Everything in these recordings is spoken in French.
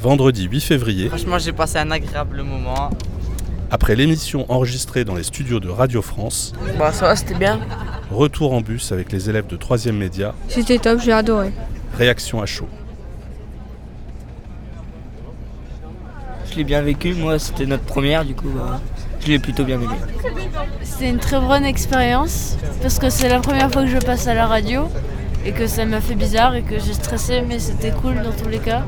Vendredi 8 février, Franchement, j'ai passé un agréable moment. après l'émission enregistrée dans les studios de Radio France, Bah ça va, c'était bien. retour en bus avec les élèves de 3e média, C'était top, j'ai adoré. réaction à chaud. Je l'ai bien vécu, moi c'était notre première, du coup bah, je l'ai plutôt bien aimé. C'était une très bonne expérience parce que c'est la première fois que je passe à la radio et que ça m'a fait bizarre et que j'ai stressé mais c'était cool dans tous les cas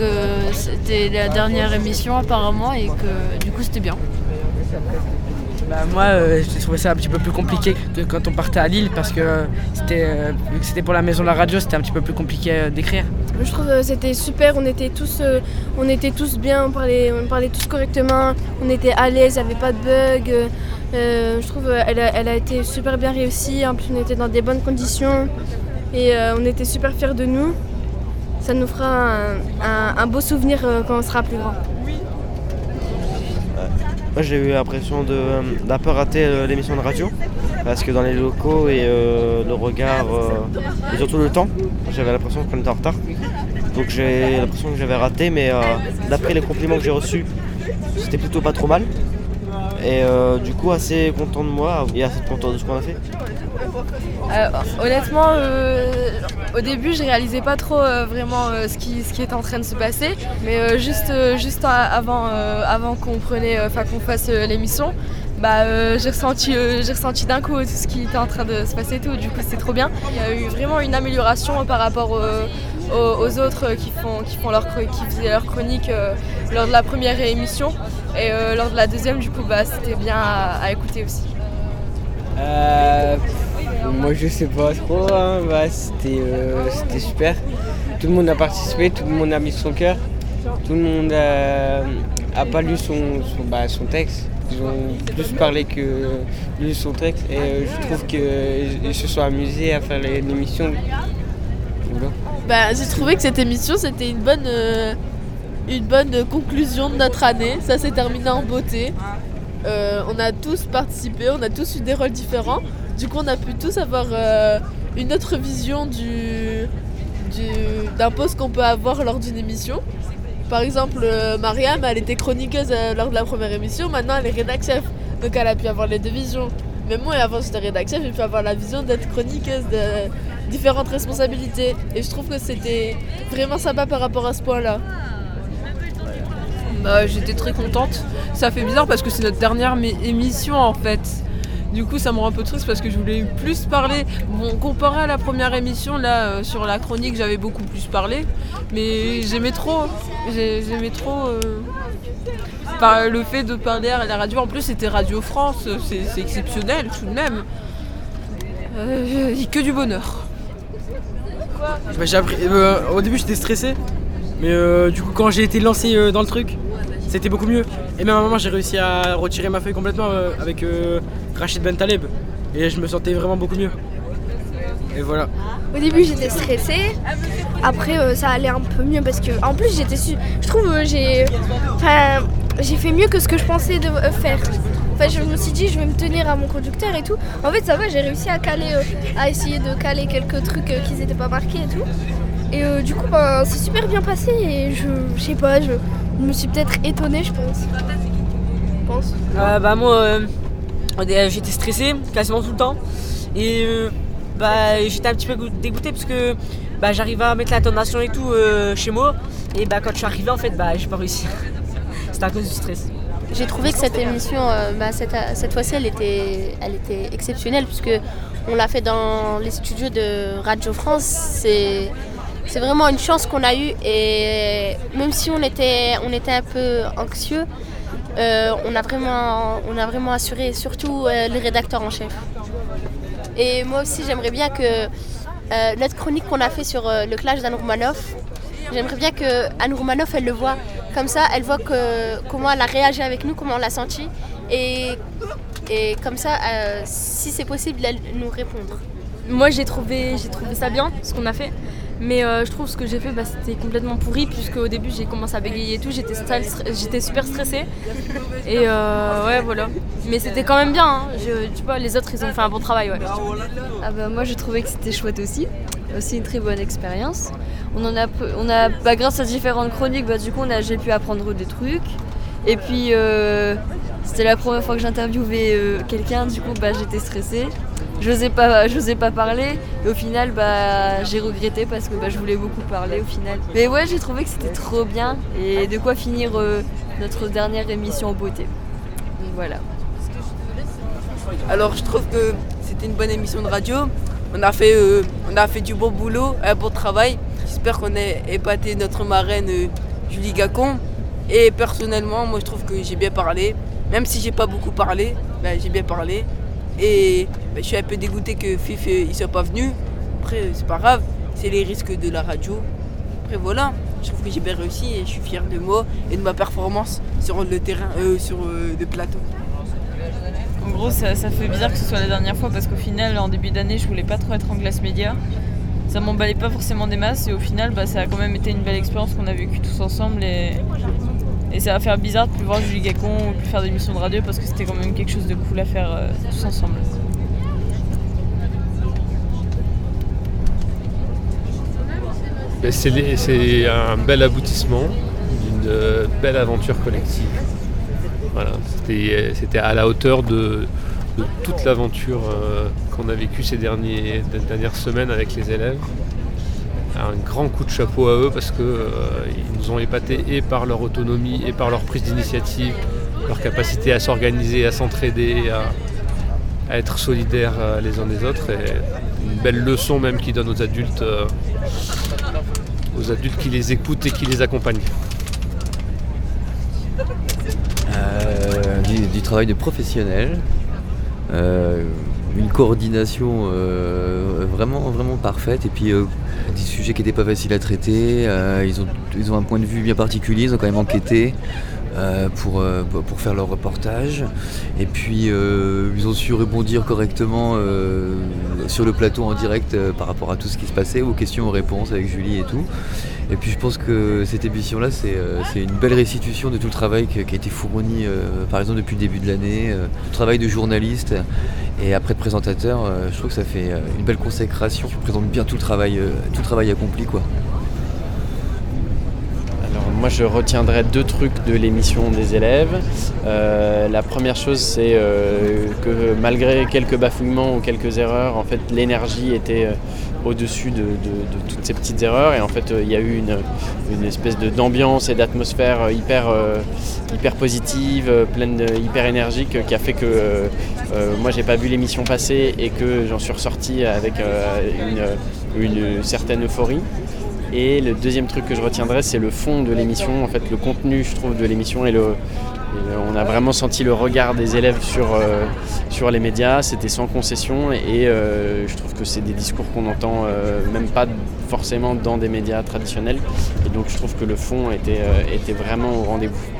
que c'était la dernière émission apparemment et que du coup c'était bien. Bah moi euh, j'ai trouvé ça un petit peu plus compliqué que quand on partait à Lille parce que euh, c'était euh, vu que c'était pour la maison de la radio, c'était un petit peu plus compliqué euh, d'écrire. Je trouve que c'était super, on était tous, euh, on était tous bien, on parlait, on parlait tous correctement, on était à l'aise, il n'y avait pas de bugs. Euh, je trouve qu'elle a, elle a été super bien réussie, en plus on était dans des bonnes conditions et euh, on était super fiers de nous. Ça nous fera un, beau souvenir euh, quand on sera plus grand. Moi j'ai eu l'impression de d'un peu rater euh, l'émission de radio parce que dans les locaux et euh, le regard euh, et surtout le temps, j'avais l'impression qu'on était en retard. Donc j'ai l'impression que j'avais raté mais euh, d'après les compliments que j'ai reçus, c'était plutôt pas trop mal. Et euh, du coup assez content de moi et assez content de ce qu'on a fait. Euh, honnêtement, euh, au début, je réalisais pas trop vraiment ce, qui, ce qui était en train de se passer, mais juste, juste avant, avant qu'on fasse l'émission, bah, j'ai ressenti, ressenti d'un coup tout ce qui était en train de se passer et tout. Du coup, c'est trop bien. Il y a eu vraiment une amélioration par rapport euh, aux, autres qui font, qui font leur, qui faisaient leur chronique euh, lors de la première émission et euh, lors de la deuxième, du coup, bah, c'était bien à- écouter aussi. Euh, moi je sais pas trop, hein. Bah, c'était super. Tout le monde a participé, tout le monde a mis son cœur, tout le monde a, pas lu son, bah, son texte. Ils ont plus parlé que lu son texte et je trouve qu'ils se sont amusés à faire l'émission. Voilà. Bah, j'ai trouvé que cette émission c'était une bonne, euh, une bonne conclusion de notre année. Ça s'est terminé en beauté. Euh, on a tous participé, on a tous eu des rôles différents. Du coup, on a pu tous avoir euh, une autre vision du, du- d'un poste qu'on peut avoir lors d'une émission. Par exemple, Mariam, elle était chroniqueuse lors de la première émission. Maintenant, elle est rédac chef. Donc, elle a pu avoir les deux visions. Mais moi, avant, j'étais rédac chef, j'ai pu avoir la vision d'être chroniqueuse, de différentes responsabilités. Et je trouve que c'était vraiment sympa par rapport à ce point-là. Bah, j'étais très contente. Ça fait bizarre parce que c'est notre dernière émission en fait. Du coup, ça me rend un peu triste parce que je voulais plus parler. Bon, comparé à la première émission, là, euh, sur la chronique, j'avais beaucoup plus parlé. Mais j'aimais trop. J'ai- J'aimais trop euh, par le fait de parler à la radio. En plus, c'était Radio France. C'est exceptionnel tout de même. Euh, que du bonheur. Bah, appris- euh, au début j'étais stressé, mais euh, du coup quand j'ai été lancé euh, dans le truc, c'était beaucoup mieux. Et même à un moment j'ai réussi à retirer ma feuille complètement euh, avec euh, Rachid Ben Taleb et je me sentais vraiment beaucoup mieux. Et voilà. Au début j'étais stressée, après euh, ça allait un peu mieux parce que en plus j'étais su... je trouve euh, j'ai enfin j'ai fait mieux que ce que je pensais de euh, faire. Enfin je me suis dit je vais me tenir à mon conducteur et tout. En fait ça va, j'ai réussi à caler euh, à essayer de caler quelques trucs euh, qui n'étaient pas marqués et tout. Et du coup ben, c'est super bien passé et je je sais pas, je me suis peut-être étonnée je pense. Je pense. Bah moi j'étais stressé quasiment tout le temps et bah j'étais un petit peu gou- dégoûté parce que bah j'arrivais à mettre l'intonation et tout chez moi et bah quand je suis arrivé en fait bah j'ai pas réussi. À cause du stress. J'ai trouvé que cette émission, euh, bah, cette, cette fois-ci, elle était, elle était exceptionnelle puisque on l'a fait dans les studios de Radio France. C'est, c'est vraiment une chance qu'on a eue et même si on était, on était un peu anxieux, euh, on, a vraiment, on a vraiment assuré, surtout euh, les rédacteurs en chef. Et moi aussi, j'aimerais bien que notre chronique qu'on a fait sur le clash d'Anourmanov, j'aimerais bien que Anourmanov, elle le voit. Comme ça, elle voit que, comment elle a réagi avec nous, comment on l'a senti. Et, et comme ça, euh, si c'est possible, elle nous répondre. Moi j'ai trouvé, j'ai trouvé ça bien ce qu'on a fait, mais euh, je trouve ce que j'ai fait bah, c'était complètement pourri puisque au début j'ai commencé à bégayer et tout, j'étais j'étais super stressée et euh, ouais voilà. Mais c'était quand même bien, hein. Je- tu vois les autres ils ont fait un bon travail ouais. Ah bah, moi j'ai trouvé que c'était chouette aussi, aussi une très bonne expérience. On en a, on a bah, grâce à différentes chroniques, bah, du coup, j'ai pu apprendre des trucs. Et puis, euh, c'était la première fois que j'interviewais euh, quelqu'un, du coup, bah, j'étais stressée. J'osais pas, j'osais pas parler. Et au final, j'ai regretté parce que je voulais beaucoup parler au final. Mais ouais, j'ai trouvé que c'était trop bien et de quoi finir euh, notre dernière émission en beauté. Donc voilà. Alors je trouve que c'était une bonne émission de radio. On a fait, on a fait du bon boulot, un bon travail. J'espère qu'on a épaté notre marraine euh, Julie Gacon. Et personnellement, moi je trouve que j'ai bien parlé. Même si j'ai pas beaucoup parlé, ben, j'ai bien parlé. Et ben, je suis un peu dégoûté que Fif euh, il soit pas venu. Après c'est pas grave, c'est les risques de la radio. Après voilà, je trouve que j'ai bien réussi et je suis fier de moi et de ma performance sur le terrain, euh, sur euh, le plateau. En gros, ça, ça fait bizarre que ce soit la dernière fois parce qu'au final, en début d'année, je voulais pas trop être en classe média. Ça m'emballait pas forcément des masses et au final, bah, ça a quand même été une belle expérience qu'on a vécue tous ensemble et, et ça va faire bizarre de plus voir Julie Gacon ou plus faire des émissions de radio parce que c'était quand même quelque chose de cool à faire euh, tous ensemble. C'est un bel aboutissement d'une euh, belle aventure collective. Voilà, c'était euh, c'était à la hauteur de, de toute l'aventure euh, qu'on a vécue ces derniers, dernières semaines avec les élèves. Un grand coup de chapeau à eux parce qu'ils nous ont épatés et par leur autonomie et par leur prise d'initiative, leur capacité à s'organiser, à s'entraider, à, être solidaires euh, les uns des autres. Et une belle leçon même qu'ils donnent aux adultes. euh, aux adultes qui les écoutent et qui les accompagnent. Euh, du, du travail de professionnel, euh, une coordination euh, vraiment, vraiment parfaite et puis euh, des sujets qui n'étaient pas faciles à traiter. euh, ils, ont, ils ont un point de vue bien particulier, ils ont quand même enquêté. euh, pour, euh, pour faire leur reportage et puis euh, ils ont su rebondir correctement euh, sur le plateau en direct euh, par rapport à tout ce qui se passait aux questions aux réponses avec Julie et tout et puis je pense que cette émission-là, c'est euh, une belle restitution de tout le travail qui, a été fourni, euh, par exemple, depuis le début de l'année, tout le travail de journaliste et après de présentateur. je trouve que ça fait une belle consécration qui présente bien tout le travail, tout travail accompli. Moi je retiendrai deux trucs de l'émission des élèves. Euh, la première chose c'est euh, que malgré quelques bafouillements ou quelques erreurs, en fait l'énergie était euh, au-dessus de, toutes ces petites erreurs et en fait il y a eu une, espèce d'ambiance et d'atmosphère hyper, hyper positive, pleine de, hyper énergique qui a fait que euh, moi j'ai pas vu l'émission passer et que j'en suis ressorti avec une certaine euphorie. Et le deuxième truc que je retiendrai, c'est le fond de l'émission, en fait, le contenu, je trouve, de l'émission. Et, le, on a vraiment senti le regard des élèves sur, euh, sur les médias. C'était sans concession. Et euh, je trouve que c'est des discours qu'on entend euh, même pas forcément dans des médias traditionnels. Et donc je trouve que le fond était, était vraiment au rendez-vous.